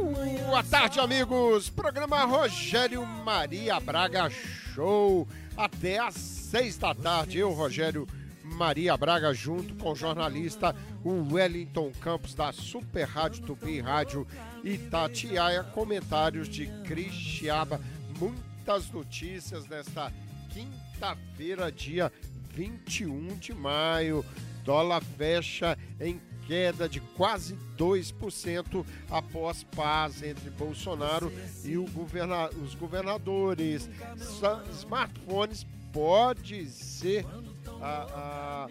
Boa tarde, amigos. Programa Rogério Maria Braga Show. Até às seis da tarde, eu, Rogério Maria Braga, junto com o jornalista Wellington Campos da Super Rádio Tupi Rádio Itatiaia. Comentários de Cristiaba. Muitas notícias nesta quinta-feira, dia 21 de maio. Dólar fecha em queda de quase 2% após paz entre Bolsonaro e governa os governadores. Smartphones pode ser ah, ah,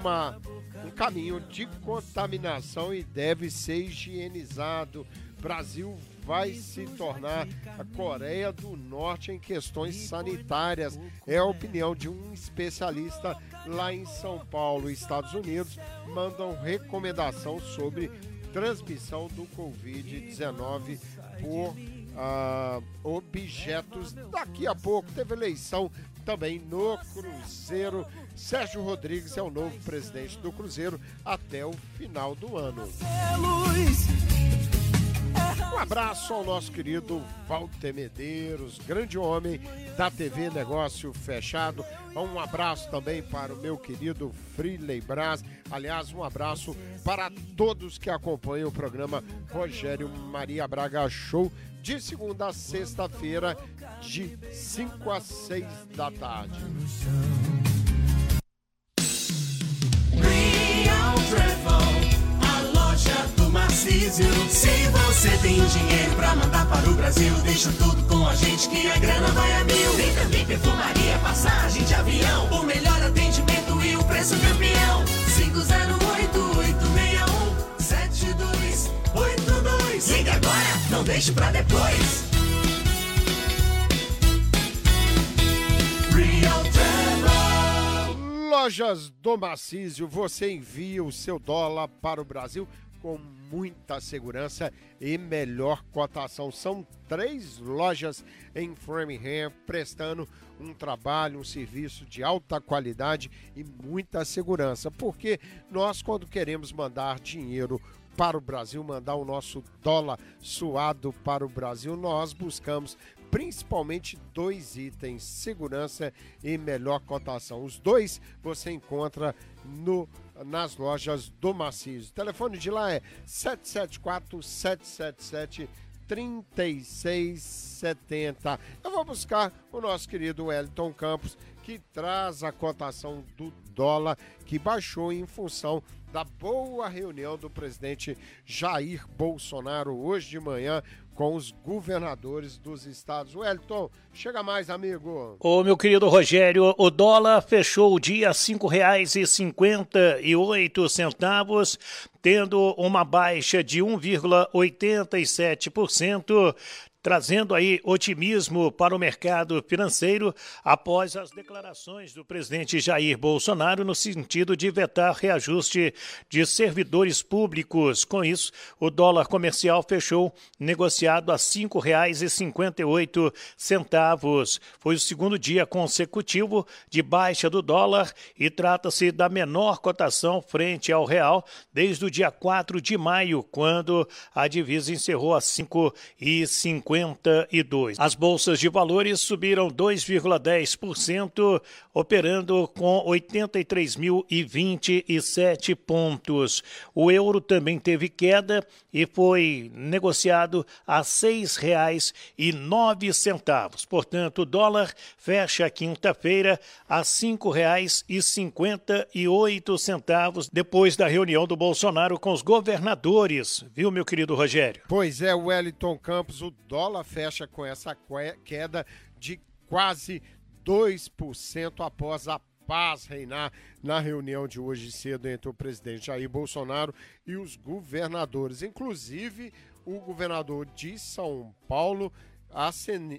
uma, um caminho de contaminação e deve ser higienizado. Brasil vai se tornar a Coreia do Norte em questões sanitárias. É a opinião de um especialista lá em São Paulo, Estados Unidos, mandam recomendação sobre transmissão do Covid-19 por ah, objetos. Daqui a pouco teve eleição também no Cruzeiro. Sérgio Rodrigues é o novo presidente do Cruzeiro até o final do ano. Um abraço ao nosso querido Walter Medeiros, grande homem da TV Negócio Fechado. Um abraço também para o meu querido Freeley Braz. Aliás, um abraço para todos que acompanham o programa Rogério Maria Braga Show de segunda a sexta-feira, de 5 a 6 da tarde. Tarcísio. Se você tem dinheiro pra mandar para o Brasil, deixa tudo com a gente que a grana vai a mil. Tem também perfumaria, passagem de avião, o melhor atendimento e o preço campeão. 508-861-7282. Liga agora, não deixe pra depois. Real Lojas do Macísio, você envia o seu dólar para o Brasil com muita segurança e melhor cotação. São três lojas em Framingham prestando um trabalho, um serviço de alta qualidade e muita segurança. Porque nós, quando queremos mandar dinheiro para o Brasil, mandar o nosso dólar suado para o Brasil, nós buscamos principalmente dois itens: segurança e melhor cotação. Os dois você encontra no nas lojas do Maciço. O telefone de lá é 774 777 3670. Eu vou buscar o nosso querido Wellington Campos, que traz a cotação do dólar que baixou em função da boa reunião do presidente Jair Bolsonaro hoje de manhã com os governadores dos estados. Wellington, chega mais, amigo. Ô, meu querido Rogério, o dólar fechou o dia a oito centavos, tendo uma baixa de 1,87%, trazendo aí otimismo para o mercado financeiro após as declarações do presidente Jair Bolsonaro no sentido de vetar reajuste de servidores públicos. Com isso, o dólar comercial fechou negociado a R$ 5,58. Foi o segundo dia consecutivo de baixa do dólar e trata-se da menor cotação frente ao real desde o dia 4 de maio, quando a divisa encerrou a R$ 5,50. 52. As bolsas de valores subiram 2,10%, operando com 83.027 pontos. O euro também teve queda e foi negociado a R$ 6,09. Portanto, o dólar fecha quinta-feira a R$ 5,58 depois da reunião do Bolsonaro com os governadores, viu, meu querido Rogério? Pois é, Wellington Campos, o dólar dólar fecha com essa queda de quase 2% após a paz reinar na reunião de hoje cedo entre o presidente Jair Bolsonaro e os governadores. Inclusive, o governador de São Paulo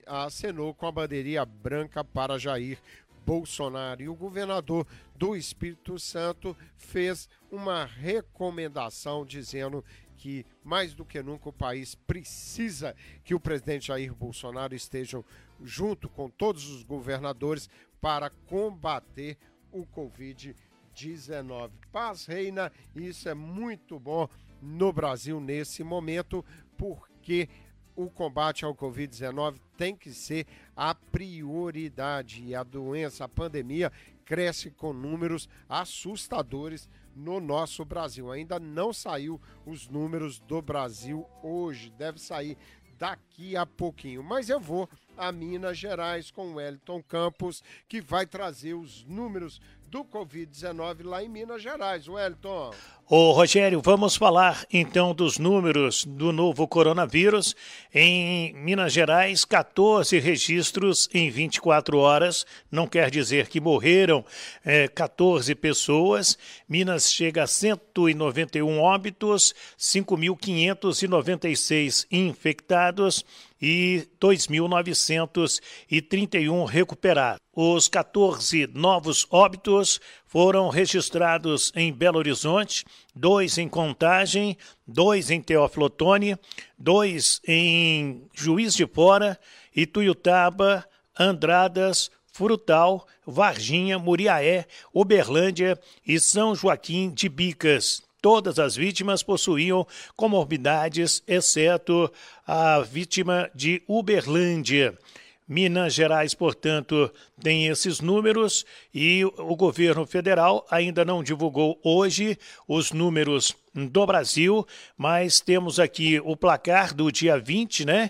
acenou com a bandeirinha branca para Jair Bolsonaro. E o governador do Espírito Santo fez uma recomendação dizendo que, mais do que nunca, o país precisa que o presidente Jair Bolsonaro esteja junto com todos os governadores para combater o Covid-19. Paz reina, isso é muito bom no Brasil nesse momento, porque que o combate ao Covid-19 tem que ser a prioridade. E a doença, a pandemia, cresce com números assustadores no nosso Brasil. Ainda não saiu os números do Brasil hoje, deve sair daqui a pouquinho. Mas eu vou a Minas Gerais com o Wellington Campos, que vai trazer os números do Covid-19 lá em Minas Gerais. Wellington. Ô Rogério, vamos falar então dos números do novo coronavírus. Em Minas Gerais, 14 registros em 24 horas. Não quer dizer que morreram é, 14 pessoas. Minas chega a 191 óbitos, 5.596 infectados e 2.931 recuperados. Os 14 novos óbitos foram registrados em Belo Horizonte, dois em Contagem, dois em Teófilo Otoni, dois em Juiz de Fora, Ituiutaba, Andradas, Frutal, Varginha, Muriaé, Uberlândia e São Joaquim de Bicas. Todas as vítimas possuíam comorbidades, exceto a vítima de Uberlândia. Minas Gerais, portanto, tem esses números e o governo federal ainda não divulgou hoje os números do Brasil, mas temos aqui o placar do dia 20, né?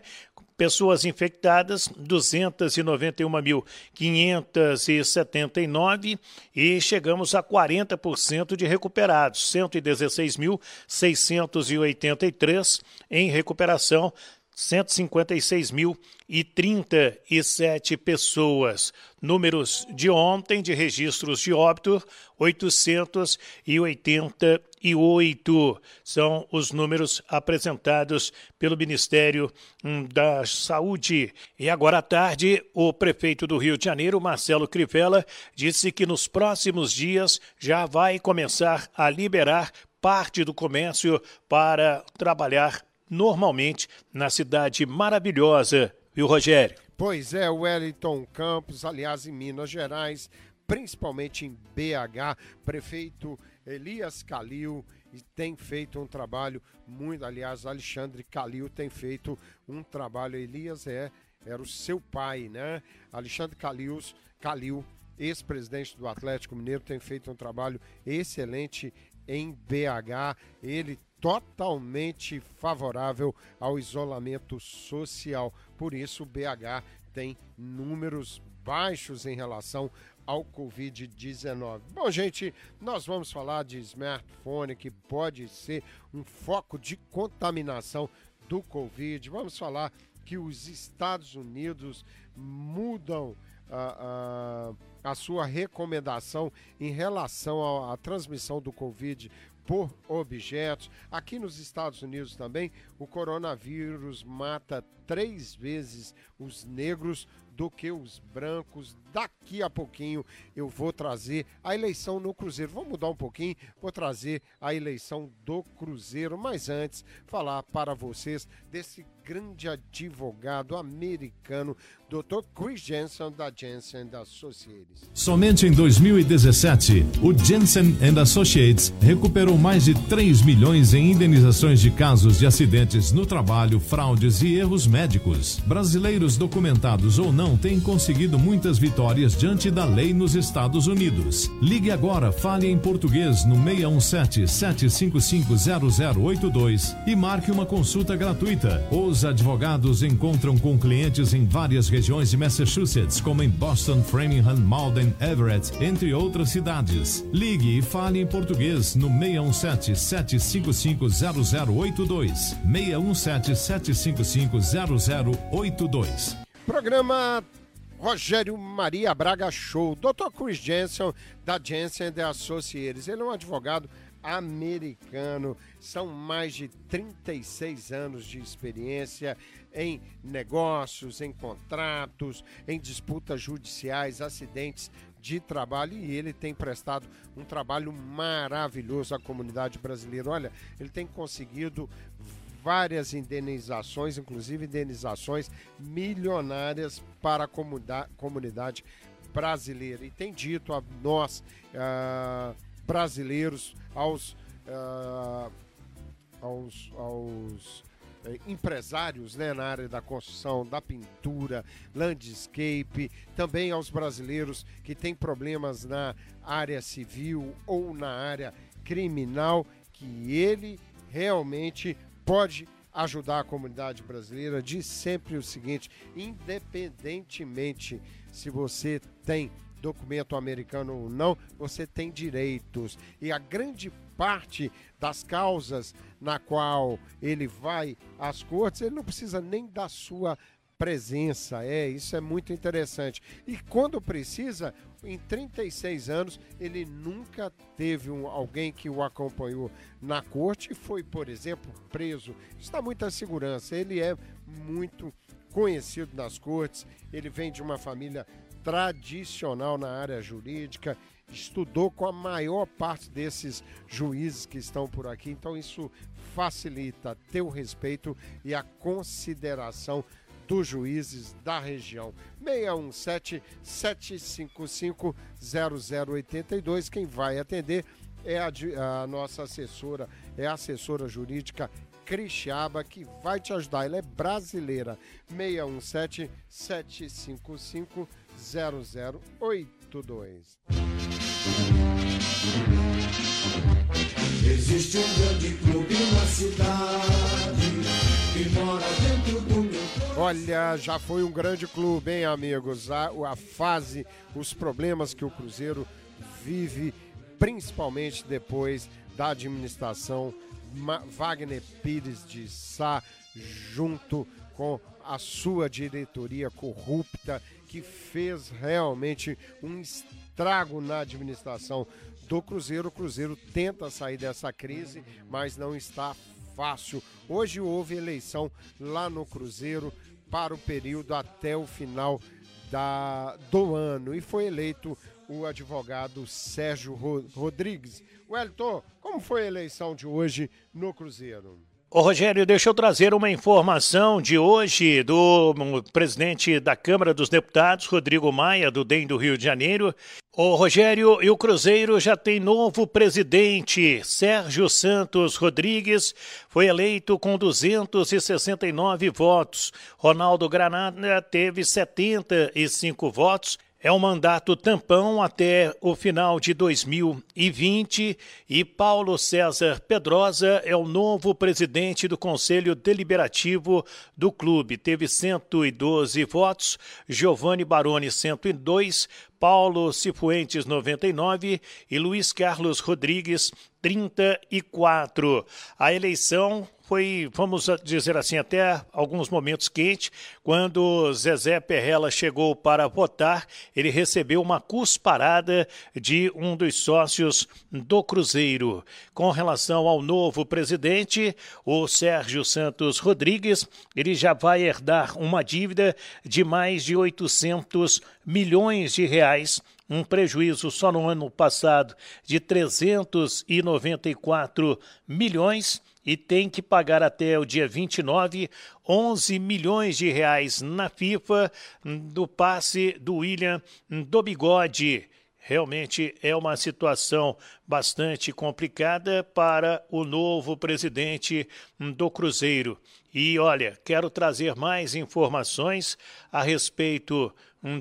Pessoas infectadas, 291.579 e chegamos a 40% de recuperados, 116.683 em recuperação, 156.037 pessoas. Números de ontem de registros de óbito, 888. São os números apresentados pelo Ministério hum, da Saúde. E agora à tarde, o prefeito do Rio de Janeiro, Marcelo Crivella, disse que nos próximos dias já vai começar a liberar parte do comércio para trabalhar normalmente na cidade maravilhosa, viu, Rogério? Pois é, Wellington Campos, aliás, em Minas Gerais, principalmente em BH, prefeito Elias Calil tem feito um trabalho muito, aliás, Alexandre Calil tem feito um trabalho, Elias é era o seu pai, né? Alexandre Calil, Calil ex-presidente do Atlético Mineiro, tem feito um trabalho excelente em BH. Ele totalmente favorável ao isolamento social. Por isso, o BH tem números baixos em relação ao Covid-19. Bom, gente, nós vamos falar de smartphone que pode ser um foco de contaminação do Covid. Vamos falar que os Estados Unidos mudam a, a, a sua recomendação em relação à transmissão do Covid por objetos. Aqui nos Estados Unidos também, o coronavírus mata três vezes os negros do que os brancos. Daqui a pouquinho eu vou trazer a eleição no Cruzeiro. Vou mudar um pouquinho, vou trazer a eleição do Cruzeiro, mas antes falar para vocês desse grande advogado americano, Dr. Chris Jensen da Jensen Associates. Somente em 2017, o Jensen Associates recuperou mais de 3 milhões em indenizações de casos de acidentes no trabalho, fraudes e erros médicos. Brasileiros documentados ou não têm conseguido muitas vitórias diante da lei nos Estados Unidos. Ligue agora, fale em português no 617 755 0082 e marque uma consulta gratuita. Os os advogados encontram com clientes em várias regiões de Massachusetts, como em Boston, Framingham, Malden, Everett, entre outras cidades. Ligue e fale em português no 617 755 0082. 617 755 0082. Programa Rogério Maria Braga Show. Dr. Chris Jensen, da Jensen The Associates. Ele é um advogado americano. São mais de 36 anos de experiência em negócios, em contratos, em disputas judiciais, acidentes de trabalho e ele tem prestado um trabalho maravilhoso à comunidade brasileira. Olha, ele tem conseguido várias indenizações, inclusive indenizações milionárias para a comunidade brasileira. E tem dito a nós, uh, brasileiros, aos, uh, aos, aos eh, empresários né, na área da construção, da pintura, landscape, também aos brasileiros que têm problemas na área civil ou na área criminal, que ele realmente pode ajudar a comunidade brasileira. Diz sempre o seguinte: independentemente se você tem documento americano ou não, você tem direitos. E a grande parte das causas na qual ele vai às cortes, ele não precisa nem da sua presença. É, isso é muito interessante. E quando precisa, em 36 anos, ele nunca teve um, alguém que o acompanhou na corte e foi, por exemplo, preso. Isso dá muita segurança. Ele é muito conhecido nas cortes, ele vem de uma família tradicional na área jurídica, estudou com a maior parte desses juízes que estão por aqui, então isso facilita ter o respeito e a consideração dos juízes da região. 617 755 0082. Quem vai atender é a, a, nossa assessora, é a assessora jurídica Cristiaba, que vai te ajudar. Ela é brasileira. 617 755 0082. Existe um grande clube na cidade que mora dentro do meu Olha, já foi um grande clube, hein, amigos? A, a fase, os problemas que o Cruzeiro vive, principalmente depois da administração Wagner Pires de Sá, junto com a sua diretoria corrupta, que fez realmente um estrago na administração do Cruzeiro. O Cruzeiro tenta sair dessa crise, mas não está fácil. Hoje houve eleição lá no Cruzeiro para o período até o final da, do ano e foi eleito o advogado Sérgio Rodrigues. Wellington, como foi a eleição de hoje no Cruzeiro? Ô Rogério, deixa eu trazer uma informação de hoje do presidente da Câmara dos Deputados, Rodrigo Maia, do DEM do Rio de Janeiro. Ô Rogério, e o Cruzeiro já tem novo presidente. Sérgio Santos Rodrigues foi eleito com 269 votos. Ronaldo Granada teve 75 votos é um mandato tampão até o final de 2020 e Paulo César Pedrosa é o novo presidente do Conselho Deliberativo do clube. Teve 112 votos, Giovanni Baroni 102, Paulo Cifuentes 99 e Luiz Carlos Rodrigues 34. A eleição foi, vamos dizer assim, até alguns momentos quente. Quando Zezé Perrella chegou para votar, ele recebeu uma cusparada de um dos sócios do Cruzeiro. Com relação ao novo presidente, o Sérgio Santos Rodrigues, ele já vai herdar uma dívida de mais de 800 milhões de reais um prejuízo só no ano passado de 394 milhões e tem que pagar até o dia 29 11 milhões de reais na FIFA do passe do William do Bigode. Realmente é uma situação bastante complicada para o novo presidente do Cruzeiro. E olha, quero trazer mais informações a respeito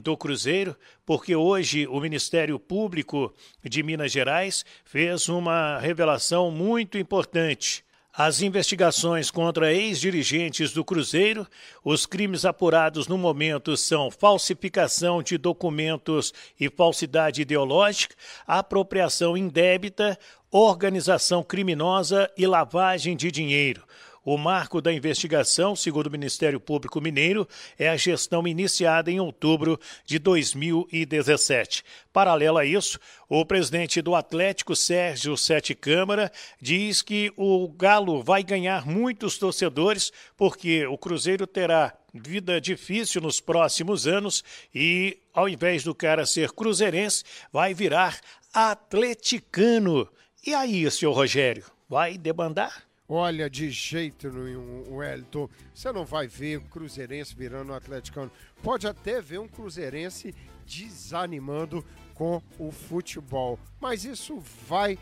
do Cruzeiro, porque hoje o Ministério Público de Minas Gerais fez uma revelação muito importante. As investigações contra ex-dirigentes do Cruzeiro, os crimes apurados no momento são falsificação de documentos e falsidade ideológica, apropriação indébita, organização criminosa e lavagem de dinheiro. O marco da investigação, segundo o Ministério Público Mineiro, é a gestão iniciada em outubro de 2017. Paralelo a isso, o presidente do Atlético, Sérgio Sete Câmara, diz que o Galo vai ganhar muitos torcedores porque o Cruzeiro terá vida difícil nos próximos anos e, ao invés do cara ser cruzeirense, vai virar atleticano. E aí, senhor Rogério, vai debandar? Olha, de jeito nenhum, Wellington. Você não vai ver o Cruzeirense virando um atleticano. Pode até ver um Cruzeirense desanimando com o futebol. Mas isso vai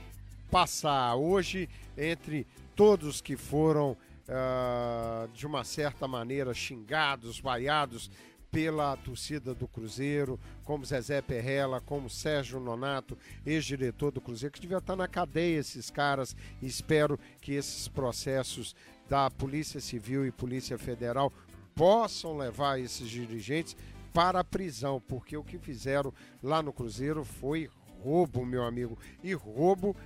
passar. Hoje, entre todos que foram uh, de uma certa maneira, xingados, vaiados pela torcida do Cruzeiro, como Zezé Perrella, como Sérgio Nonato, ex-diretor do Cruzeiro, que devia estar na cadeia esses caras. E espero que esses processos da Polícia Civil e Polícia Federal possam levar esses dirigentes para a prisão, porque o que fizeram lá no Cruzeiro foi roubo, meu amigo. E roubo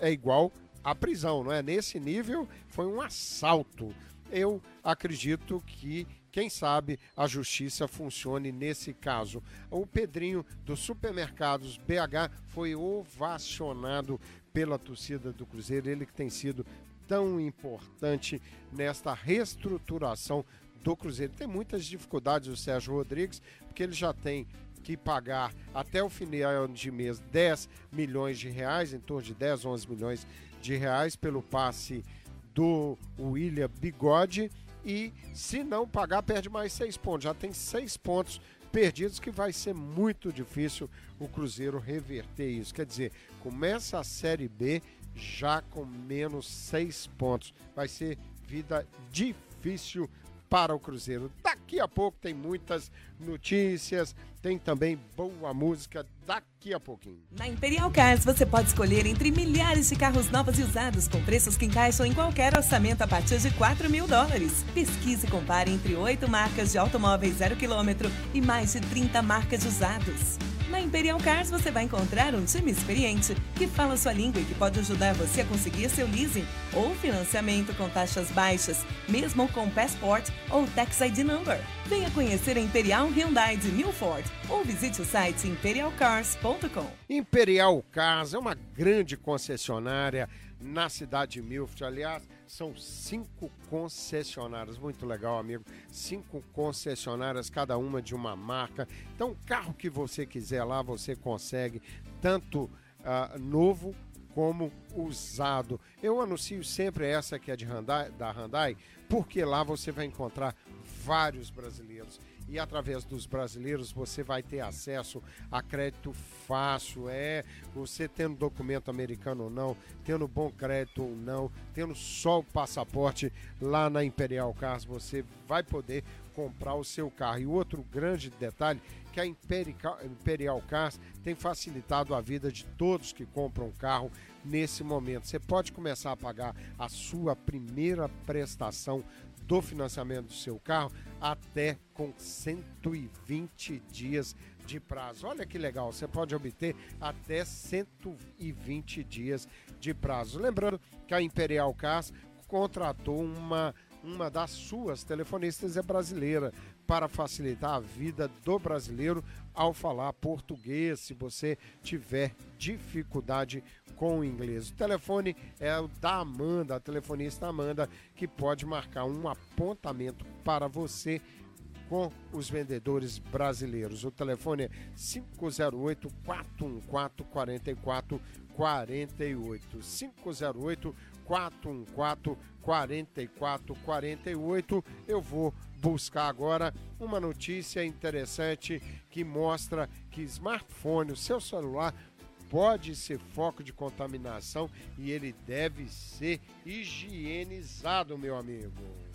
é igual a prisão, não é? Nesse nível foi um assalto. Eu acredito que quem sabe a justiça funcione nesse caso. O Pedrinho dos supermercados BH foi ovacionado pela torcida do Cruzeiro, ele que tem sido tão importante nesta reestruturação do Cruzeiro. Tem muitas dificuldades o Sérgio Rodrigues, porque ele já tem que pagar até o final de mês 10 milhões de reais, em torno de 10, 11 milhões de reais pelo passe do William Bigode e se não pagar perde mais seis pontos. Já tem seis pontos perdidos que vai ser muito difícil o Cruzeiro reverter isso. Quer dizer, começa a Série B já com menos seis pontos. Vai ser vida difícil para o Cruzeiro. Daqui a pouco tem muitas notícias, tem também boa música daqui a pouquinho. Na Imperial Cars você pode escolher entre milhares de carros novos e usados com preços que encaixam em qualquer orçamento a partir de 4 mil dólares. Pesquise e compare entre oito marcas de automóveis zero quilômetro e mais de 30 marcas de usados. Na Imperial Cars você vai encontrar um time experiente que fala sua língua e que pode ajudar você a conseguir seu leasing ou financiamento com taxas baixas, mesmo com Passport ou Tax ID Number. Venha conhecer a Imperial Hyundai de Milford ou visite o site imperialcars.com. Imperial Cars é uma grande concessionária na cidade de Milford. Aliás, são cinco concessionárias, muito legal, amigo. Cinco concessionárias, cada uma de uma marca. Então, carro que você quiser lá, você consegue, tanto uh, novo como usado. Eu anuncio sempre essa que é de Hyundai, da Hyundai, porque lá você vai encontrar vários brasileiros e através dos brasileiros você vai ter acesso a crédito fácil, é, você tendo documento americano ou não, tendo bom crédito ou não, tendo só o passaporte lá na Imperial Cars, você vai poder comprar o seu carro. E outro grande detalhe que a Imperial Cars tem facilitado a vida de todos que compram carro nesse momento. Você pode começar a pagar a sua primeira prestação do financiamento do seu carro até com 120 dias de prazo. Olha que legal, você pode obter até 120 dias de prazo. Lembrando que a Imperial Cars contratou uma uma das suas telefonistas é brasileira para facilitar a vida do brasileiro ao falar português, se você tiver dificuldade com o inglês. O telefone é o da Amanda, a telefonista Amanda, que pode marcar um apontamento para você com os vendedores brasileiros. O telefone é 508 414 4448. 508 414 4448. Eu vou buscar agora uma notícia interessante que mostra que smartphone, o seu celular, pode ser foco de contaminação e ele deve ser higienizado, meu amigo.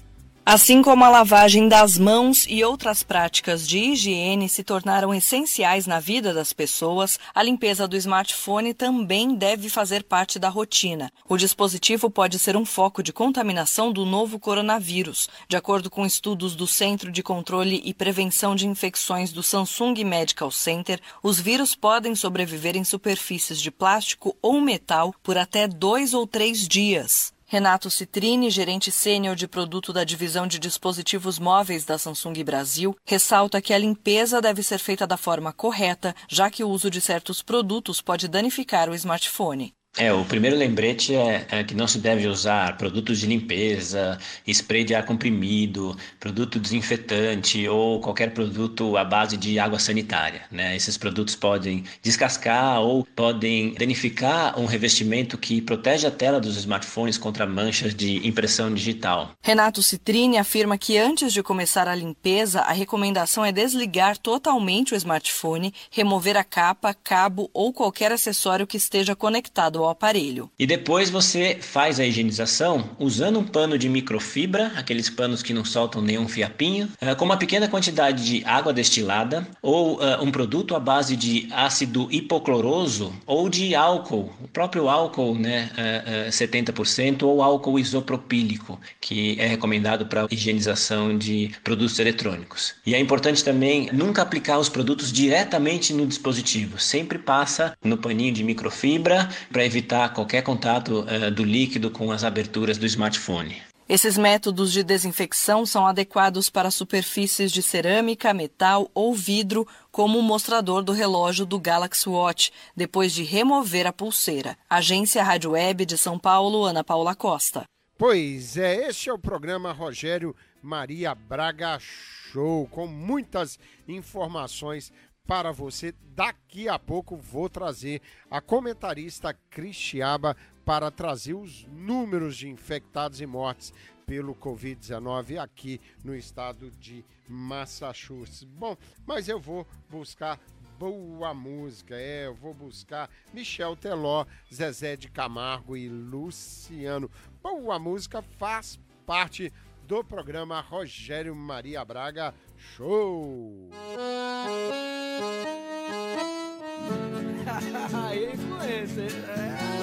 Assim como a lavagem das mãos e outras práticas de higiene se tornaram essenciais na vida das pessoas, a limpeza do smartphone também deve fazer parte da rotina. O dispositivo pode ser um foco de contaminação do novo coronavírus. De acordo com estudos do Centro de Controle e Prevenção de Infecções do Samsung Medical Center, os vírus podem sobreviver em superfícies de plástico ou metal por até dois ou três dias. Renato Citrini, gerente sênior de produto da divisão de dispositivos móveis da Samsung Brasil, ressalta que a limpeza deve ser feita da forma correta, já que o uso de certos produtos pode danificar o smartphone. É, o primeiro lembrete é, é, que não se deve usar produtos de limpeza, spray de ar comprimido, produto desinfetante ou qualquer produto à base de água sanitária. Né? Esses produtos podem descascar ou podem danificar um revestimento que protege a tela dos smartphones contra manchas de impressão digital. Renato Citrini afirma que antes de começar a limpeza, a recomendação é desligar totalmente o smartphone, remover a capa, cabo ou qualquer acessório que esteja conectado ao aparelho. E depois você faz a higienização usando um pano de microfibra, aqueles panos que não soltam nenhum fiapinho, eh, com uma pequena quantidade de água destilada ou uh, um produto à base de ácido hipocloroso ou de álcool, o próprio álcool, né, uh, uh, 70% ou álcool isopropílico, que é recomendado para higienização de produtos eletrônicos. E é importante também nunca aplicar os produtos diretamente no dispositivo, sempre passa no paninho de microfibra para evitar qualquer contato do líquido com as aberturas do smartphone. Esses métodos de desinfecção são adequados para superfícies de cerâmica, metal ou vidro, como o mostrador do relógio do Galaxy Watch, depois de remover a pulseira. Agência Rádio Web de São Paulo, Ana Paula Costa. Pois é, este é o programa Rogério Maria Braga Show, com muitas informações para você. Daqui a pouco vou trazer a comentarista Cristiaba para trazer os números de infectados e mortes pelo Covid-19 aqui no estado de Massachusetts. Bom, mas eu vou buscar boa música, é, eu vou buscar Michel Teló, Zezé de Camargo e Luciano. Boa música faz parte do programa Rogério Maria Braga Show! Aí é influência, é.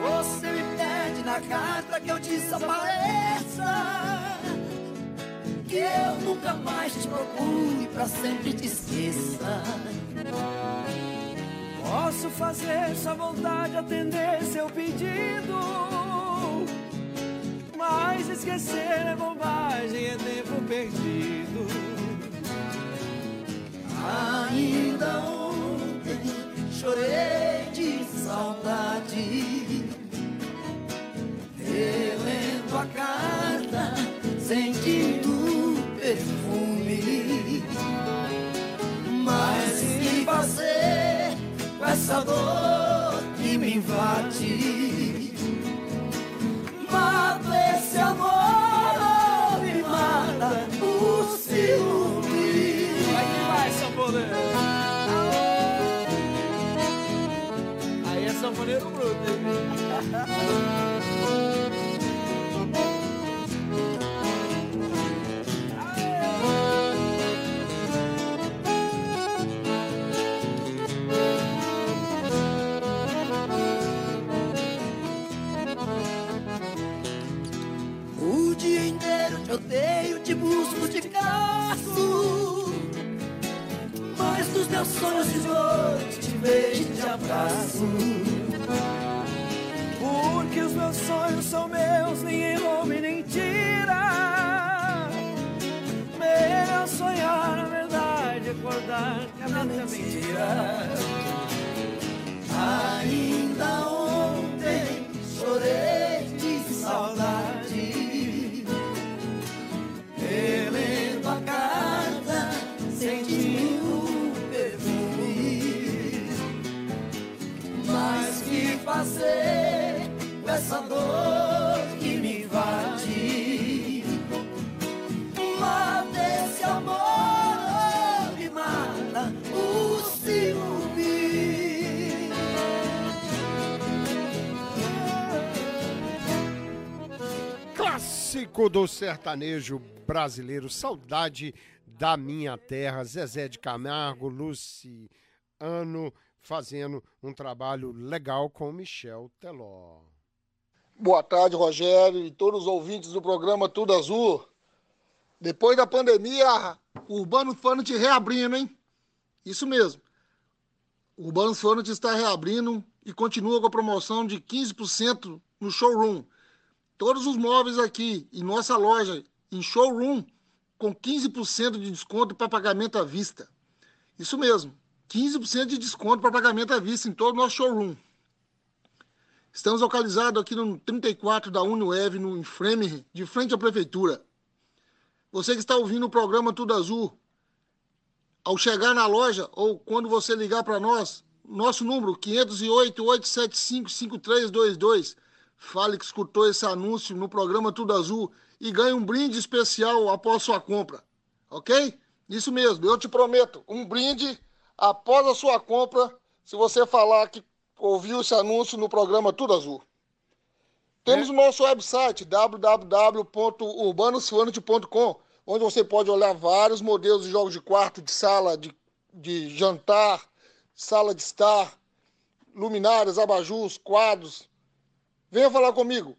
Você me pede na carta que eu desapareça Que eu nunca mais te procure pra sempre te esqueça. Posso fazer sua vontade, atender seu pedido Mas esquecer é bobagem, é tempo perdido. Ainda ontem chorei de saudade Relendo a carta, dor que me invade. Mata esse amor, me mata o ciúme. Vai que vai, sanfoneiro Aí é sanfoneiro bruto, hein? inteiro te busco, te caço Mas dos meus sonhos de noite te vejo e te abraço Porque os meus sonhos são meus, rouba e nem tira. Melhor sonhar a verdade, acordar que a mente é mentira. Ainda ontem que fazer com essa dor que me invade. Mata esse amor, me mata o ciúme. Clássico do sertanejo brasileiro, saudade da minha terra, Zezé de Camargo, Luciano, fazendo um trabalho legal com Michel Teló. Boa tarde, Rogério e todos os ouvintes do programa Tudo Azul. Depois da pandemia, o Urbano Fanut reabrindo, hein? Isso mesmo. O Urbano Fanut está reabrindo e continua com a promoção de 15% no showroom. Todos os móveis aqui em nossa loja, em showroom, com 15% de desconto para pagamento à vista. Isso mesmo, 15% de desconto para pagamento à vista em todo o nosso showroom. Estamos localizados aqui no 34 da Uniweb, no Framingham, de frente à prefeitura. Você que está ouvindo o programa Tudo Azul, ao chegar na loja ou quando você ligar para nós, Nosso número 508-875-5322. Fale que escutou esse anúncio no programa Tudo Azul e ganhe um brinde especial após sua compra. Ok? Isso mesmo, eu te prometo, um brinde após a sua compra, se você falar que ouviu esse anúncio no programa Tudo Azul. Temos é. o nosso website www.urbanosfurniture.com, onde você pode olhar vários modelos de jogos de quarto, de sala, de, de jantar, sala de estar, luminárias, abajus, quadros. Venha falar comigo.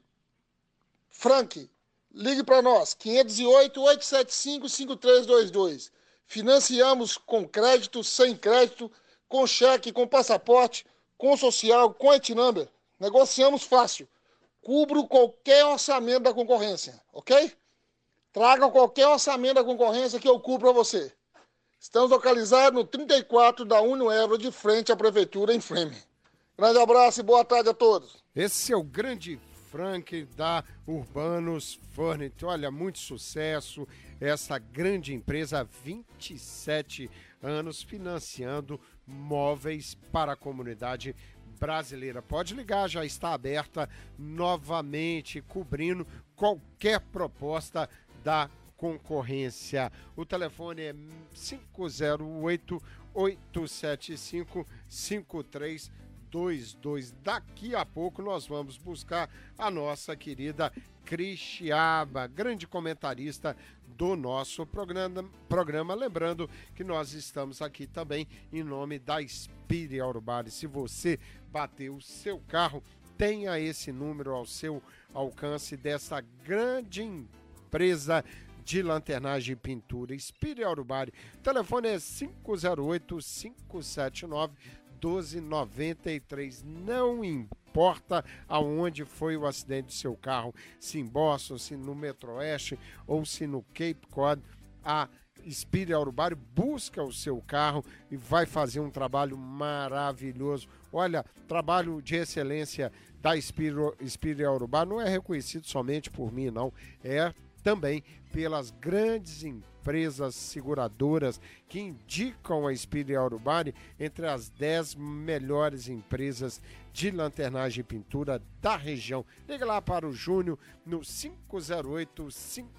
Frank, ligue para nós, 508-875-5322. Financiamos com crédito, sem crédito, com cheque, com passaporte, com social, com number. Negociamos fácil. Cubro qualquer orçamento da concorrência, ok? Traga qualquer orçamento da concorrência que eu cubro para você. Estamos localizados no 34 da Unueva, de frente à Prefeitura, em Freme. Grande abraço e boa tarde a todos. Esse é o grande Frank da Urbanos Furniture. Olha, muito sucesso. Essa grande empresa há 27 anos financiando móveis para a comunidade brasileira. Pode ligar, já está aberta novamente, cobrindo qualquer proposta da concorrência. O telefone é 508 875 5322. Daqui a pouco nós vamos buscar a nossa querida Cristiaba, grande comentarista do nosso programa, programa. Lembrando que nós estamos aqui também em nome da Spire Urbari. Se você bateu o seu carro, tenha esse número ao seu alcance dessa grande empresa de lanternagem e pintura. Espire Urubari. O telefone é 508 579 1293. Não importa aonde foi o acidente do seu carro, se em Boston, se no Metroeste ou se no Cape Cod, a Spire Urubari busca o seu carro e vai fazer um trabalho maravilhoso. Olha, trabalho de excelência da Spire Urubari não é reconhecido somente por mim, não. É também pelas grandes empresas seguradoras que indicam a Speed Aurubari entre as 10 melhores empresas de lanternagem e pintura da região. Liga lá para o Júnior no 508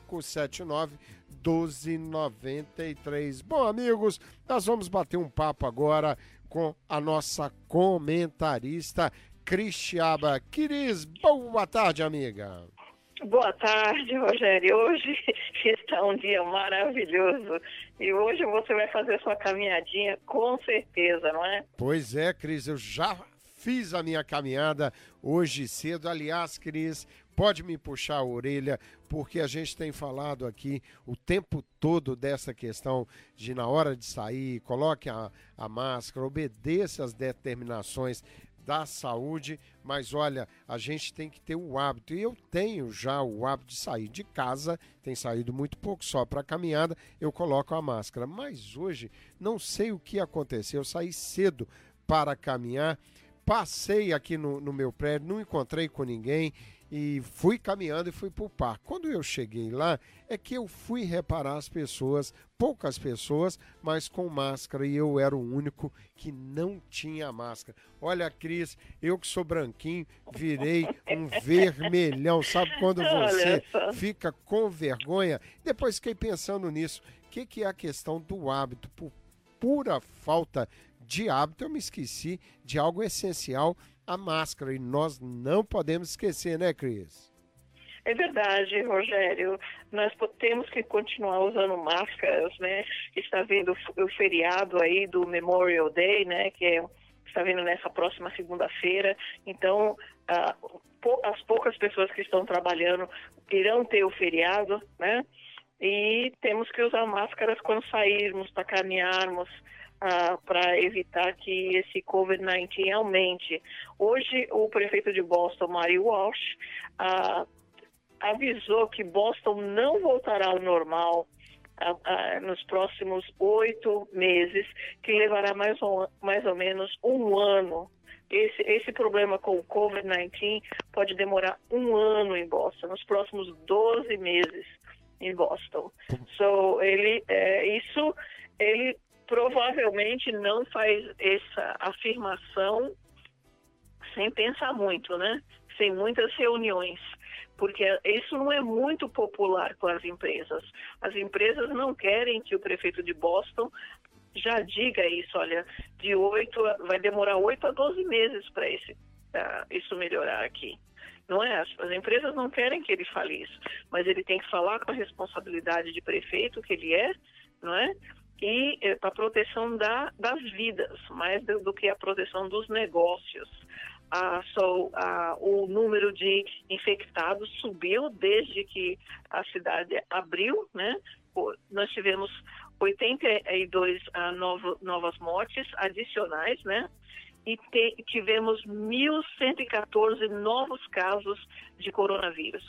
579 1293. Bom, amigos, nós vamos bater um papo agora com a nossa comentarista Cristiaba Quiris. Boa tarde, amiga. Boa tarde, Rogério. Hoje está um dia maravilhoso e hoje você vai fazer sua caminhadinha com certeza, não é? Pois é, Cris, eu já fiz a minha caminhada hoje cedo. Aliás, Cris, pode me puxar a orelha, porque a gente tem falado aqui o tempo todo dessa questão de na hora de sair, coloque a, a máscara, obedeça as determinações da saúde, mas olha, a gente tem que ter o hábito. E eu tenho já o hábito de sair de casa, tem saído muito pouco só para caminhada, eu coloco a máscara. Mas hoje não sei o que aconteceu. Eu saí cedo para caminhar, passei aqui no, no meu prédio, não encontrei com ninguém e fui caminhando e fui para o parque. Quando eu cheguei lá, é que eu fui reparar as pessoas, poucas pessoas, mas com máscara, e eu era o único que não tinha máscara. Olha, Cris, eu que sou branquinho, virei um vermelhão. Sabe quando você fica com vergonha? Depois fiquei pensando nisso. O que, que é a questão do hábito? Por pura falta de hábito, eu me esqueci de algo essencial a máscara. E nós não podemos esquecer, né, Cris? É verdade, Rogério. Nós temos que continuar usando máscaras, né? Está vindo o feriado aí do Memorial Day, né? Que é, está vindo nessa próxima segunda-feira. Então, as poucas pessoas que estão trabalhando irão ter o feriado, né? E temos que usar máscaras quando sairmos, para caminharmos, ah, para evitar que esse Covid-19 aumente. Hoje, o prefeito de Boston, Mary Walsh, ah, avisou que Boston não voltará ao normal nos próximos oito meses, que levará mais ou, mais ou menos um ano. Esse, esse problema com o Covid-19 pode demorar um ano em Boston, nos próximos 12 meses em Boston. So, ele, é, isso ele provavelmente não faz essa afirmação sem pensar muito, né? Sem muitas reuniões, porque isso não é muito popular com as empresas. As empresas não querem que o prefeito de Boston já diga isso, olha, de oito vai demorar oito a 12 meses para isso melhorar aqui. Não é? As empresas não querem que ele fale isso, mas ele tem que falar com a responsabilidade de prefeito que ele é, não é? E é, para a proteção da, das vidas, mais do, do, que a proteção dos negócios. A, só, a, o número de infectados subiu desde que a cidade abriu, né? Nós tivemos 82 uh, novo, novas mortes adicionais, né? E te, tivemos 1.114 novos casos de coronavírus.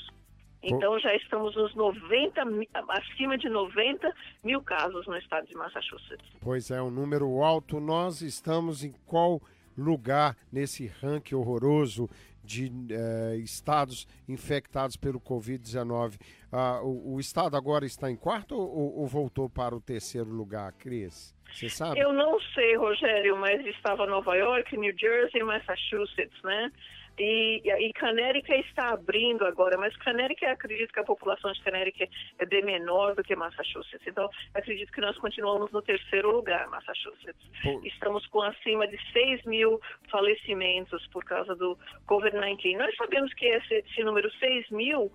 Então já estamos nos 90, acima de 90 mil casos no estado de Massachusetts. Pois é, um número alto. Nós estamos em qual lugar nesse ranking horroroso de eh, estados infectados pelo Covid-19. Ah, o, o, estado agora está em quarto ou, ou, voltou para o terceiro lugar, Cris? Você sabe? Eu não sei, Rogério, mas estava Nova York, New Jersey, Massachusetts, né? E, e Canérica está abrindo agora, mas Canérica, acredito que a população de Canérica é bem menor do que Massachusetts. Então, acredito que nós continuamos no terceiro lugar, Massachusetts. Estamos com acima de 6 mil falecimentos por causa do Covid-19. Nós sabemos que esse, esse número 6 mil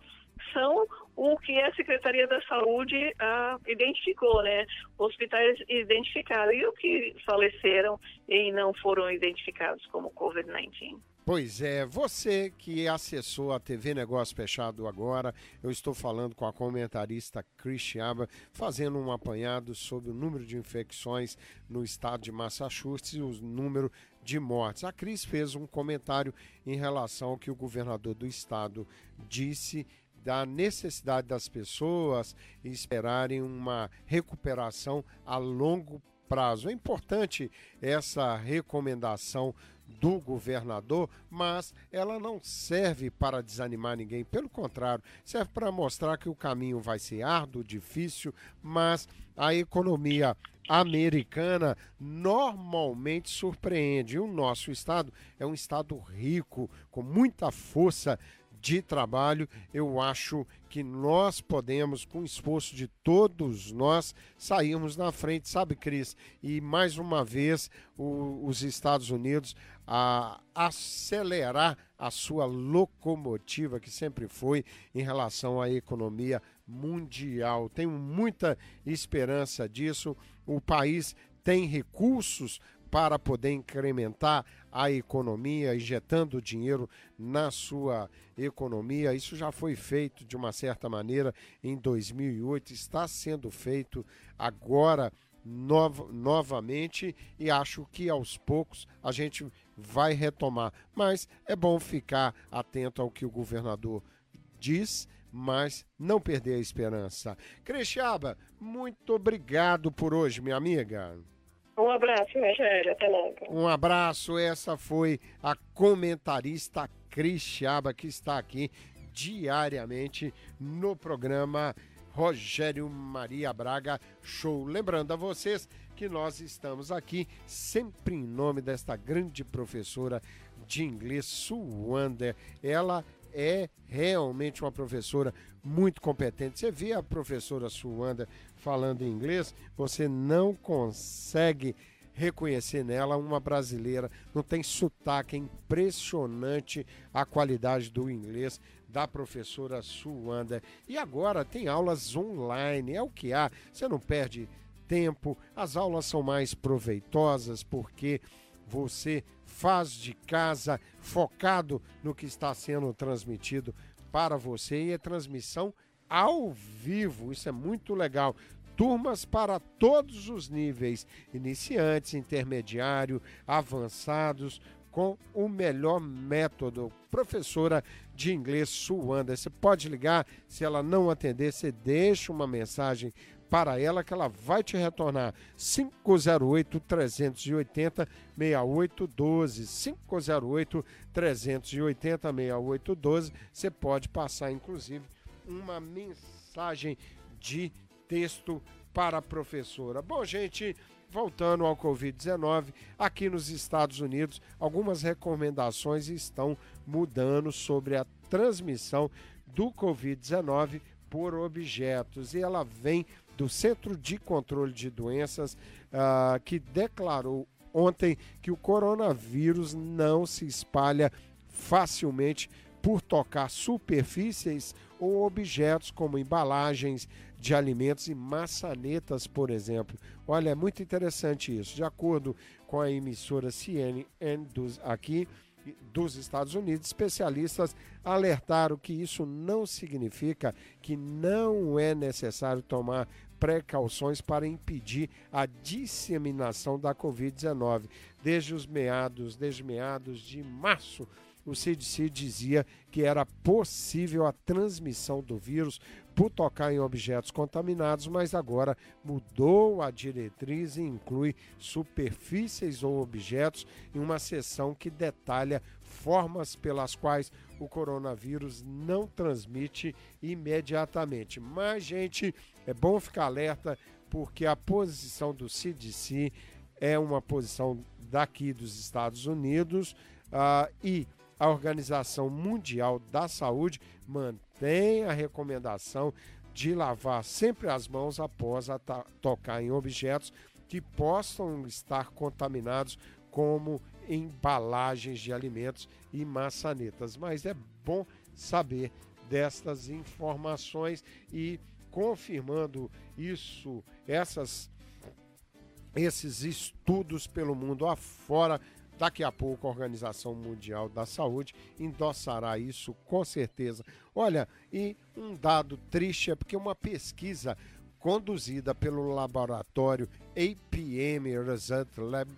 são o que a Secretaria da Saúde ah, identificou, né? Hospitais identificaram e o que faleceram e não foram identificados como Covid-19. Pois é, você que acessou a TV Negócio Fechado agora, eu estou falando com a comentarista Chris Chiaba, fazendo um apanhado sobre o número de infecções no estado de Massachusetts e o número de mortes. A Cris fez um comentário em relação ao que o governador do estado disse da necessidade das pessoas esperarem uma recuperação a longo prazo. É importante essa recomendação do governador, mas ela não serve para desanimar ninguém, pelo contrário, serve para mostrar que o caminho vai ser árduo, difícil, mas a economia americana normalmente surpreende. E o nosso estado é um estado rico, com muita força de trabalho, eu acho que nós podemos, com o esforço de todos nós, sairmos na frente, sabe, Cris? E mais uma vez, o, os Estados Unidos a acelerar a sua locomotiva, que sempre foi em relação à economia mundial. Tenho muita esperança disso. O país tem recursos para poder incrementar a economia, injetando dinheiro na sua economia. Isso já foi feito de uma certa maneira em 2008, está sendo feito agora nov novamente e acho que aos poucos a gente vai retomar. Mas é bom ficar atento ao que o governador diz, mas não perder a esperança. Creixaba, muito obrigado por hoje, minha amiga. Um abraço, Rogério. Até logo. Um abraço. Essa foi a comentarista Cris Chaba, que está aqui diariamente no programa Rogério Maria Braga Show. Lembrando a vocês que nós estamos aqui sempre em nome desta grande professora de inglês, Suander. Ela é realmente uma professora muito competente. Você vê a professora Suanda falando inglês, você não consegue reconhecer nela uma brasileira. Não tem sotaque, é impressionante a qualidade do inglês da professora Suanda. E agora tem aulas online, é o que há. Você não perde tempo, as aulas são mais proveitosas porque você faz de casa focado no que está sendo transmitido para você e é transmissão ao vivo. Isso é muito legal. Turmas para todos os níveis, iniciantes, intermediário, avançados, com o melhor método. Professora de inglês Suanda, você pode ligar, se ela não atender, você deixa uma mensagem para ela que ela vai te retornar 508 380 6812 508 380 6812 você pode passar inclusive uma mensagem de texto para a professora. Bom, gente, voltando ao Covid-19, aqui nos Estados Unidos, algumas recomendações estão mudando sobre a transmissão do Covid-19 por objetos. E ela vem do Centro de Controle de Doenças, uh, que declarou ontem que o coronavírus não se espalha facilmente por tocar superfícies ou objetos como embalagens de alimentos e maçanetas, por exemplo. Olha, é muito interessante isso. De acordo com a emissora CNN dos, aqui dos Estados Unidos, especialistas alertaram que isso não significa que não é necessário tomar precauções para impedir a disseminação da Covid-19. Desde os meados, desde meados de março, o CDC dizia que era possível a transmissão do vírus por tocar em objetos contaminados, mas agora mudou a diretriz e inclui superfícies ou objetos em uma seção que detalha formas pelas quais o coronavírus não transmite imediatamente. Mas, gente, é bom ficar alerta porque a posição do CDC é uma posição daqui dos Estados Unidos uh, e a Organização Mundial da Saúde mantém a recomendação de lavar sempre as mãos após tocar em objetos que possam estar contaminados, como embalagens de alimentos e maçanetas. Mas é bom saber destas informações e confirmando isso, essas, esses estudos pelo mundo afora Daqui a pouco a Organização Mundial da Saúde endossará isso com certeza. Olha, e um dado triste é porque uma pesquisa conduzida pelo laboratório APM Result Lab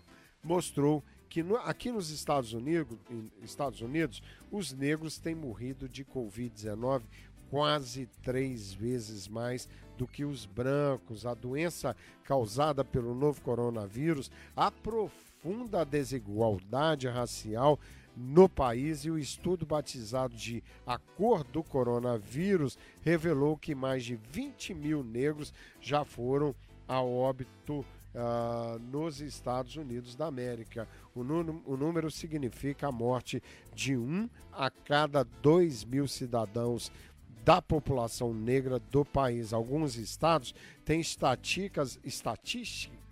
mostrou que no, aqui nos Estados Unidos, Estados Unidos, os negros têm morrido de Covid-19 quase três vezes mais do que os brancos. A doença causada pelo novo coronavírus aprofunda profunda desigualdade racial no país e o estudo batizado de A Cor do Coronavírus revelou que mais de 20 mil negros já foram a óbito uh, nos Estados Unidos da América. O, o número significa a morte de um a cada dois mil cidadãos da população negra do país. Alguns estados têm estatísticas, estatísticas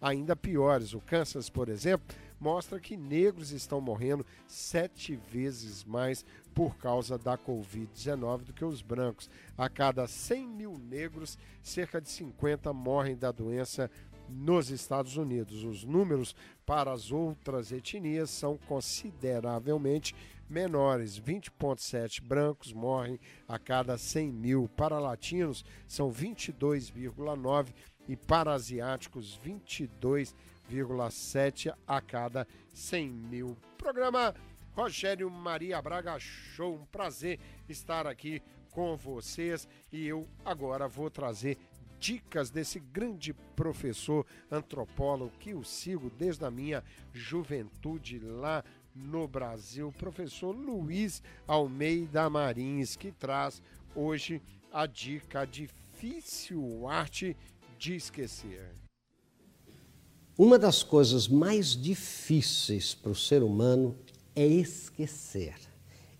ainda piores. O Kansas, por exemplo, mostra que negros estão morrendo sete vezes mais por causa da Covid-19 do que os brancos. A cada 100 mil negros, cerca de 50 morrem da doença nos Estados Unidos. Os números para as outras etnias são consideravelmente menores, 20,7 brancos morrem a cada 100 mil. Para latinos, são 22,9 e para asiáticos, 22,7 a cada 100 mil. Programa Rogério Maria Braga Show, um prazer estar aqui com vocês e eu agora vou trazer dicas desse grande professor antropólogo que eu sigo desde a minha juventude lá no Brasil, professor Luiz Almeida Marins, que traz hoje a dica difícil arte de esquecer. Uma das coisas mais difíceis para o ser humano é esquecer.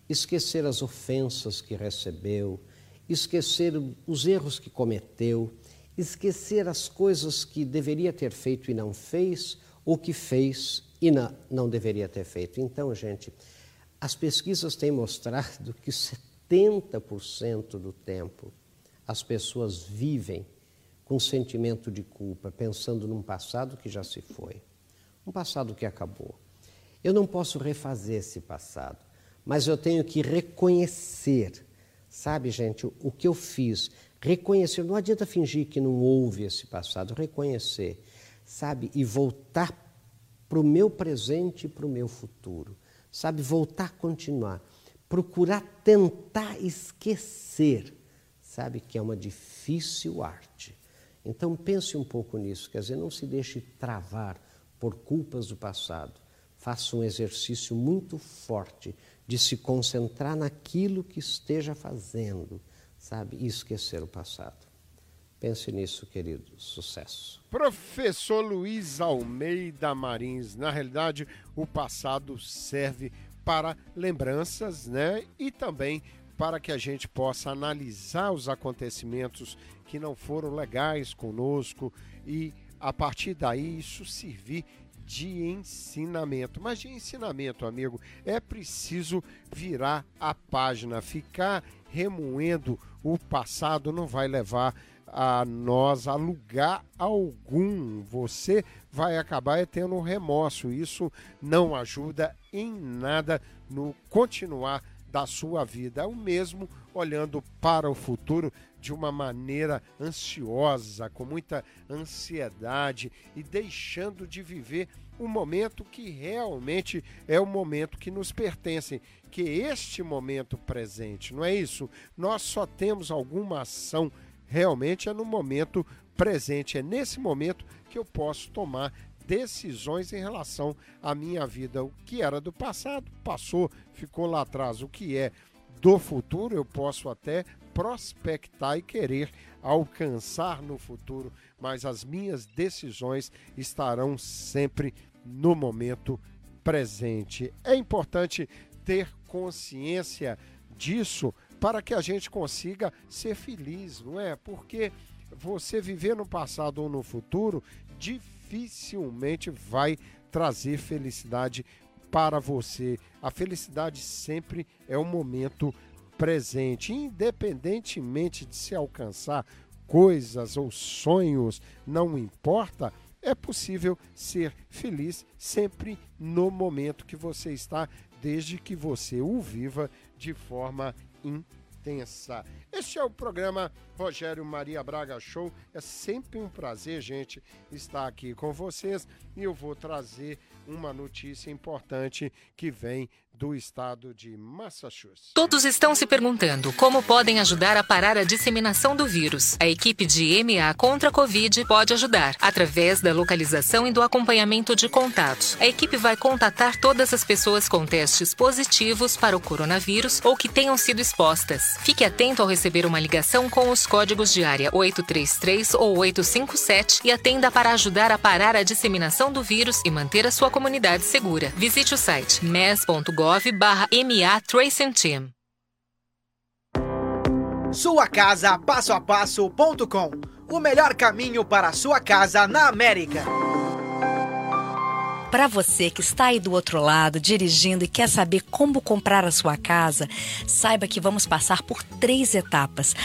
Esquecer as ofensas que recebeu, esquecer os erros que cometeu, esquecer as coisas que deveria ter feito e não fez, ou que fez e não, deveria ter feito. Então, gente, as pesquisas têm mostrado que 70% do tempo as pessoas vivem com sentimento de culpa, pensando num passado que já se foi, um passado que acabou. Eu não posso refazer esse passado, mas eu tenho que reconhecer, sabe, gente, o, que eu fiz. Reconhecer, não adianta fingir que não houve esse passado, reconhecer, sabe, e voltar para o meu presente e para o meu futuro. Sabe, voltar a continuar. Procurar tentar esquecer, sabe, que é uma difícil arte. Então pense um pouco nisso, quer dizer, não se deixe travar por culpas do passado. Faça um exercício muito forte de se concentrar naquilo que esteja fazendo, sabe, e esquecer o passado. Pense nisso, querido. Sucesso. Professor Luiz Almeida Marins, na realidade, o passado serve para lembranças, né? E também para que a gente possa analisar os acontecimentos que não foram legais conosco e a partir daí isso servir de ensinamento. Mas de ensinamento, amigo, é preciso virar a página, ficar remoendo o passado não vai levar a nós a lugar algum. Você vai acabar tendo remorso. Isso não ajuda em nada no continuar da sua vida. É o mesmo olhando para o futuro de uma maneira ansiosa, com muita ansiedade e deixando de viver o momento que realmente é o momento que nos pertence, que este momento presente, não é isso? Nós só temos alguma ação realmente é no momento presente, é nesse momento que eu posso tomar decisões em relação à minha vida. O que era do passado passou, ficou lá atrás. O que é do futuro eu posso até prospectar e querer alcançar no futuro, mas as minhas decisões estarão sempre no momento presente. É importante ter consciência disso para que a gente consiga ser feliz, não é? Porque você viver no passado ou no futuro dificilmente vai trazer felicidade para você. A felicidade sempre é o momento presente, independentemente de se alcançar coisas ou sonhos, não importa, é possível ser feliz sempre no momento que você está, desde que você o viva de forma intensa. Este é o programa Rogério Maria Braga Show. É sempre um prazer, gente, estar aqui com vocês e eu vou trazer uma notícia importante que vem do estado de Massachusetts. Todos estão se perguntando como podem ajudar a parar a disseminação do vírus. A equipe de MA contra a Covid pode ajudar através da localização e do acompanhamento de contatos. A equipe vai contatar todas as pessoas com testes positivos para o coronavírus ou que tenham sido expostas. Fique atento ao receber uma ligação com os códigos de área 833 ou 857 e atenda para ajudar a parar a disseminação do vírus e manter a sua comunidade segura. Visite o site mes.gov barra MA Tracing Team. Sua casa passo a passo.com O melhor caminho para a sua casa na América. Para você que está aí do outro lado, dirigindo e quer saber como comprar a sua casa, saiba que vamos passar por três etapas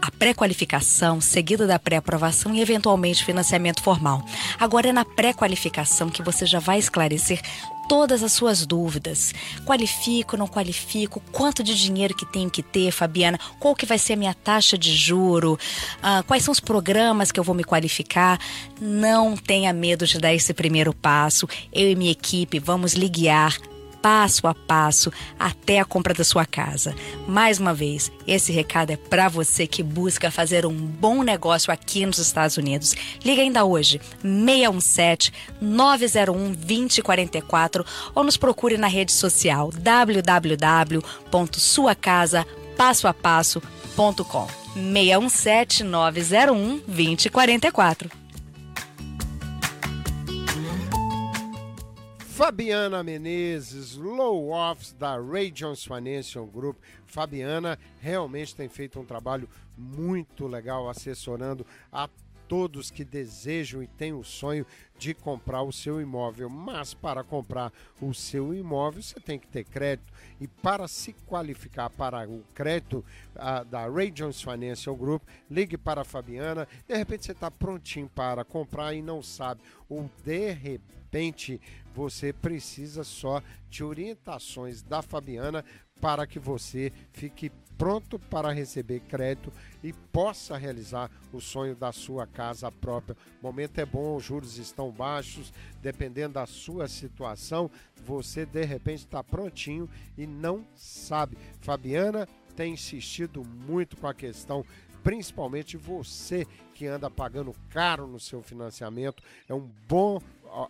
a pré-qualificação, seguida da pré-aprovação e eventualmente financiamento formal. Agora é na pré-qualificação que você já vai esclarecer todas as suas dúvidas. Qualifico, não qualifico? Quanto de dinheiro que tenho que ter, Fabiana? Qual que vai ser a minha taxa de juro? Ah, quais são os programas que eu vou me qualificar? Não tenha medo de dar esse primeiro passo. Eu e minha equipe vamos lhe guiar passo a passo até a compra da sua casa. Mais uma vez, esse recado é para você que busca fazer um bom negócio aqui nos Estados Unidos. Liga ainda hoje, 617 901 2044 ou nos procure na rede social www.suacasapassoapasso.com. 617 901 2044. Fabiana Menezes, Low Office da Ray Jones Financial Group. Fabiana realmente tem feito um trabalho muito legal assessorando a todos que desejam e têm o sonho de comprar o seu imóvel. Mas para comprar o seu imóvel, você tem que ter crédito. E para se qualificar para o crédito uh, da Ray Jones Financial Group, ligue para a Fabiana. De repente você está prontinho para comprar e não sabe. Ou de repente você precisa só de orientações da Fabiana para que você fique pronto para receber crédito e possa realizar o sonho da sua casa própria. O momento é bom, os juros estão baixos, dependendo da sua situação, você de repente está prontinho e não sabe. Fabiana tem insistido muito com a questão principalmente você que anda pagando caro no seu financiamento, é um bom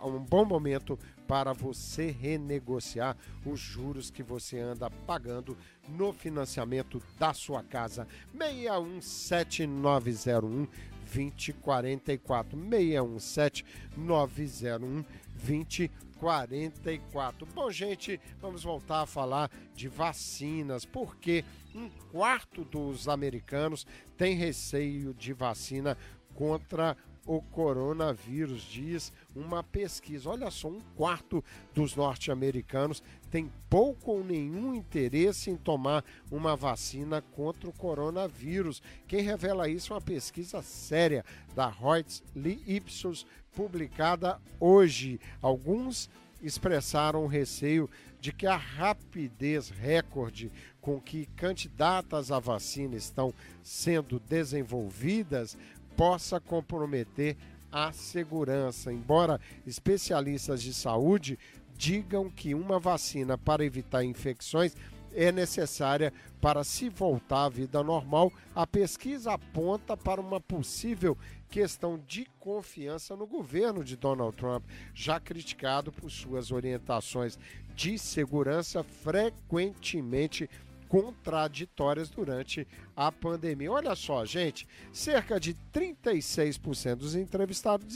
um bom momento para você renegociar os juros que você anda pagando no financiamento da sua casa. 617901 2044. 617 901 2044. Bom, gente, vamos voltar a falar de vacinas, porque um quarto dos americanos tem receio de vacina contra o coronavírus, diz uma pesquisa. Olha só, um quarto dos norte-americanos tem pouco ou nenhum interesse em tomar uma vacina contra o coronavírus. Quem revela isso é uma pesquisa séria da Reuters Ipsos, publicada hoje. Alguns expressaram receio de que a rapidez recorde com que candidatas à vacina estão sendo desenvolvidas possa comprometer a segurança. Embora especialistas de saúde digam que uma vacina para evitar infecções é necessária para se voltar à vida normal, a pesquisa aponta para uma possível questão de confiança no governo de Donald Trump, já criticado por suas orientações de segurança frequentemente contraditórias durante a pandemia. Olha só, gente, cerca de 36% dos entrevistados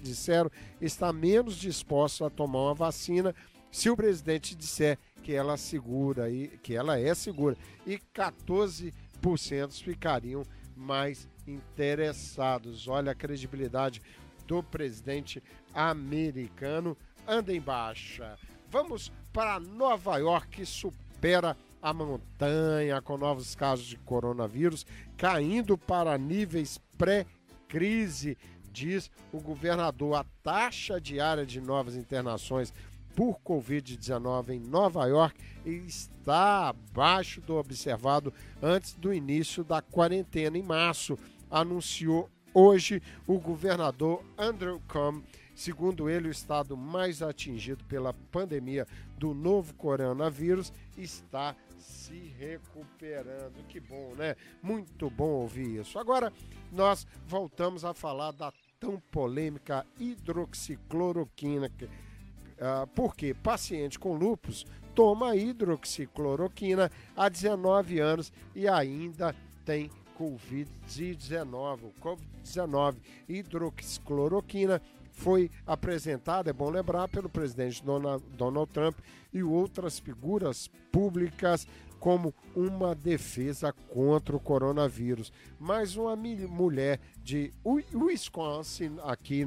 disseram estar menos dispostos a tomar uma vacina se o presidente disser que ela segura e que ela é segura e 14% ficariam mais interessados. Olha a credibilidade do presidente americano anda em baixa. Vamos para Nova York, supera a montanha com novos casos de coronavírus caindo para níveis pré-crise, diz o governador. A taxa diária de novas internações por Covid-19 em Nova York está abaixo do observado antes do início da quarentena em março, anunciou hoje o governador Andrew Cuomo Segundo ele, o estado mais atingido pela pandemia do novo coronavírus está se recuperando. Que bom, né? Muito bom ouvir isso. Agora, nós voltamos a falar da tão polêmica hidroxicloroquina. Uh, porque paciente com lupus toma hidroxicloroquina há 19 anos e ainda tem Covid-19. O Covid-19, hidroxicloroquina foi apresentada, é bom lembrar, pelo presidente Donald Trump e outras figuras públicas como uma defesa contra o coronavírus. Mas uma mulher de Wisconsin, aqui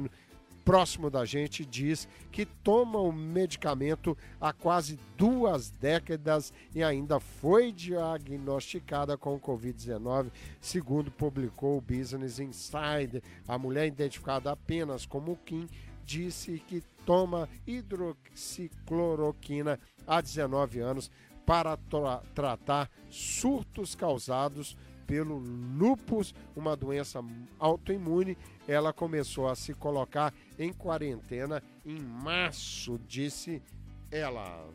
próximo da gente diz que toma o medicamento há quase duas décadas e ainda foi diagnosticada com Covid-19, segundo publicou o Business Insider. A mulher, identificada apenas como Kim, disse que toma hidroxicloroquina há 19 anos para tra tratar surtos causados pelo lupus, uma doença autoimune. Ela começou a se colocar em quarentena em março, disse ela.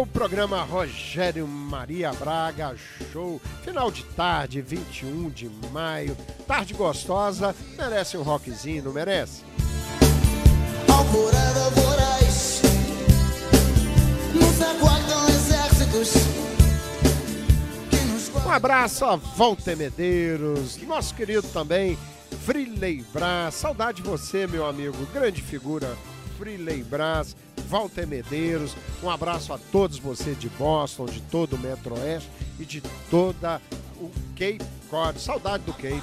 O programa Rogério Maria Braga Show. Final de tarde, 21 de maio. Tarde gostosa, merece um rockzinho, não merece? Alvorada voraz, nos aguardam exércitos. Um abraço a Walter Medeiros, nosso querido também, Frilei Brás. Saudade de você, meu amigo, grande figura, Frilei Brás. Walter Medeiros. Um abraço a todos vocês de Boston, de todo o Metro Oeste e de toda o Cape Cod. Saudade do Cape.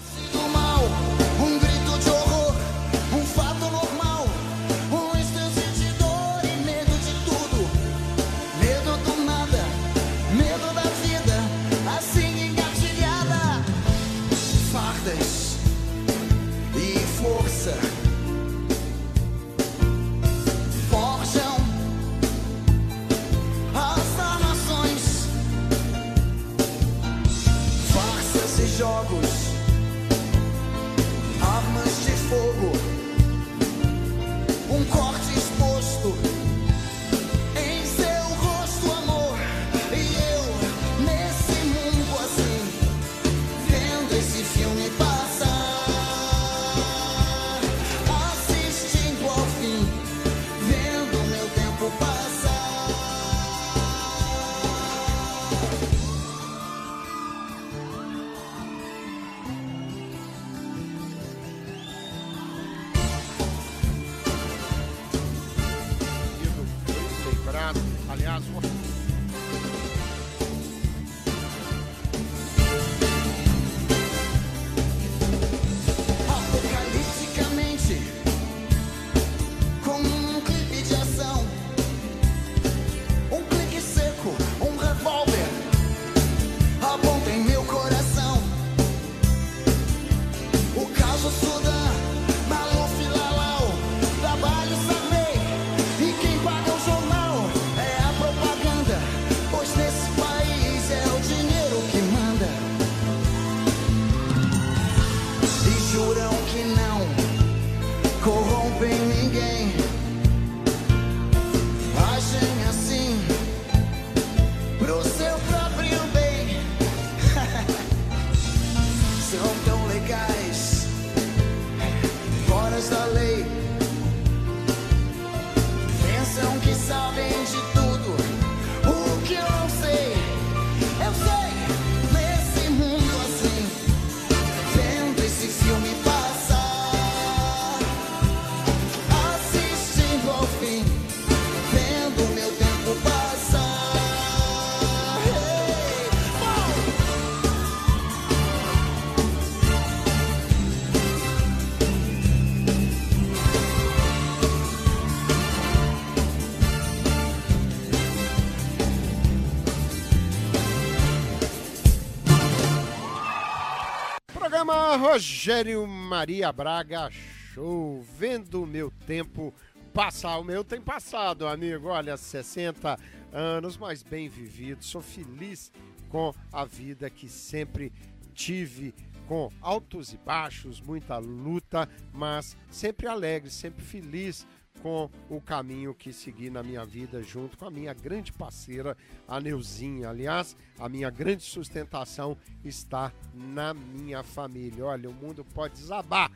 Rogério Maria Braga Show. Vendo o meu tempo passar. O meu tem passado, amigo. Olha, 60 anos, mas bem vivido. Sou feliz com a vida que sempre tive, com altos e baixos, muita luta, mas sempre alegre, sempre feliz com o caminho que segui na minha vida junto com a minha grande parceira, a Neuzinha. Aliás, a minha grande sustentação está na minha família. Olha, o mundo pode desabar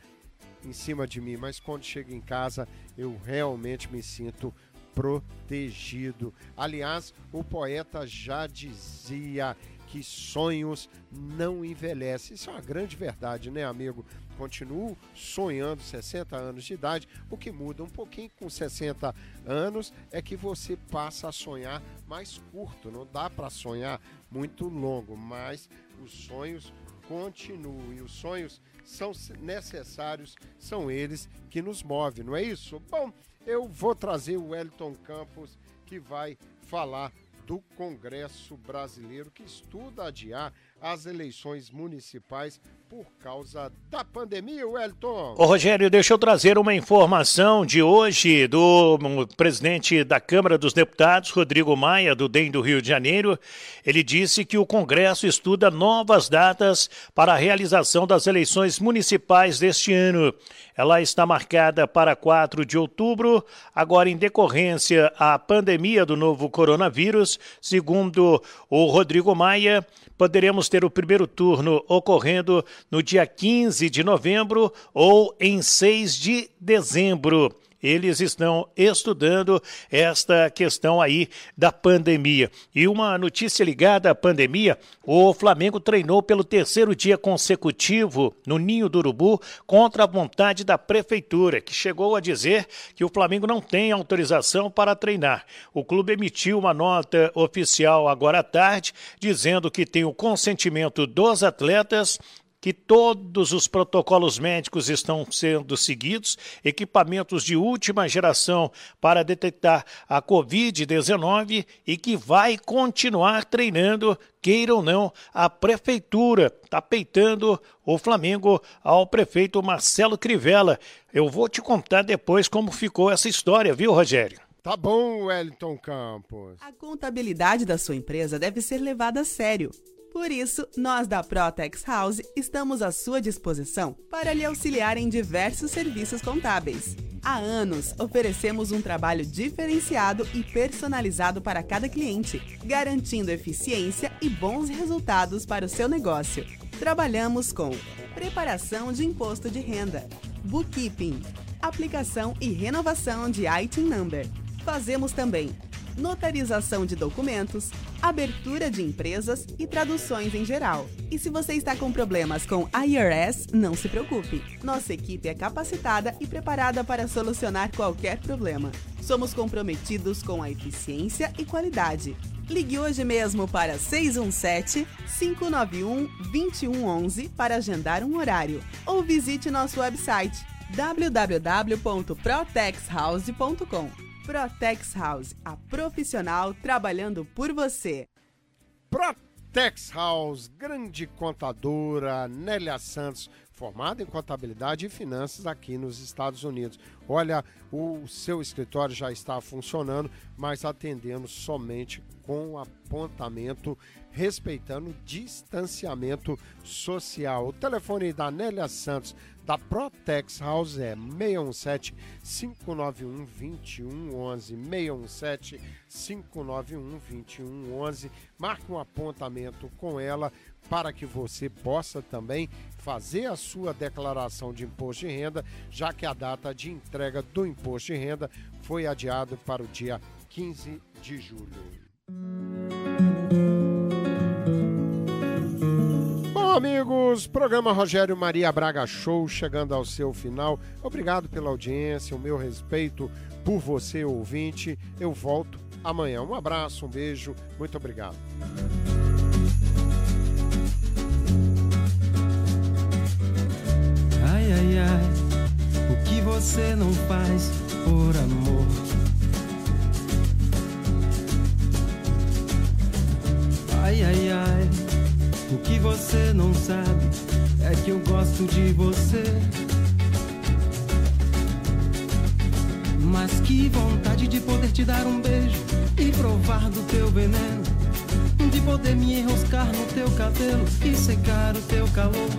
em cima de mim, mas quando chego em casa eu realmente me sinto protegido. Aliás, o poeta já dizia que sonhos não envelhecem. Isso é uma grande verdade, né, amigo? Continuo sonhando 60 anos de idade. O que muda um pouquinho com 60 anos é que você passa a sonhar mais curto. Não dá para sonhar muito longo, mas os sonhos continuam e os sonhos são necessários, são eles que nos movem, não é isso? Bom, eu vou trazer o Wellington Campos que vai falar do Congresso Brasileiro que estuda adiar as eleições municipais por causa da pandemia, Wellington. Ô Rogério, deixa eu trazer uma informação de hoje do hum, presidente da Câmara dos Deputados, Rodrigo Maia, do DEM do Rio de Janeiro. Ele disse que o Congresso estuda novas datas para a realização das eleições municipais deste ano. Ela está marcada para 4 de outubro, agora em decorrência à pandemia do novo coronavírus. Segundo o Rodrigo Maia, poderemos ter o primeiro turno ocorrendo no dia 15 de novembro ou em 6 de dezembro. Eles estão estudando esta questão aí da pandemia. E uma notícia ligada à pandemia: o Flamengo treinou pelo terceiro dia consecutivo no Ninho do Urubu contra a vontade da prefeitura, que chegou a dizer que o Flamengo não tem autorização para treinar. O clube emitiu uma nota oficial agora à tarde dizendo que tem o consentimento dos atletas que todos os protocolos médicos estão sendo seguidos, equipamentos de última geração para detectar a Covid-19 e que vai continuar treinando, queira ou não, a prefeitura. Está peitando o Flamengo ao prefeito Marcelo Crivella. Eu vou te contar depois como ficou essa história, viu, Rogério? Tá bom, Wellington Campos. A contabilidade da sua empresa deve ser levada a sério. Por isso, nós da Protex House estamos à sua disposição para lhe auxiliar em diversos serviços contábeis. Há anos, oferecemos um trabalho diferenciado e personalizado para cada cliente, garantindo eficiência e bons resultados para o seu negócio. Trabalhamos com preparação de imposto de renda, bookkeeping, aplicação e renovação de ITIN number. Fazemos também notarização de documentos, abertura de empresas e traduções em geral. E se você está com problemas com IRS, não se preocupe. Nossa equipe é capacitada e preparada para solucionar qualquer problema. Somos comprometidos com a eficiência e qualidade. Ligue hoje mesmo para 617-591-2111 para agendar um horário ou visite nosso website www.protexhouse.com. Protex House, a profissional trabalhando por você. Protex House, grande contadora, Nélia Santos, formada em contabilidade e finanças aqui nos Estados Unidos. Olha, o seu escritório já está funcionando, mas atendendo somente com apontamento, respeitando o distanciamento social. O telefone da Nélia Santos da Protex House é 617 591 2111 617 591 2111 marque um apontamento com ela para que você possa também fazer a sua declaração de imposto de renda, já que a data de entrega do imposto de renda foi adiado para o dia 15 de julho. Amigos, programa Rogério Maria Braga Show chegando ao seu final. Obrigado pela audiência, o meu respeito por você, ouvinte. Eu volto amanhã. Um abraço, um beijo, muito obrigado. Ai, ai, ai, o que você não faz por amor? Ai, ai, ai, o que você não sabe é que eu gosto de você. Mas que vontade de poder te dar um beijo e provar do teu veneno. De poder me enroscar no teu cabelo e secar o teu calor.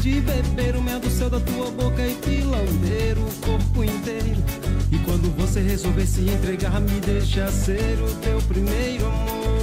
De beber o mel do céu da tua boca e lamber o corpo inteiro. E quando você resolver se entregar, me deixa ser o teu primeiro amor.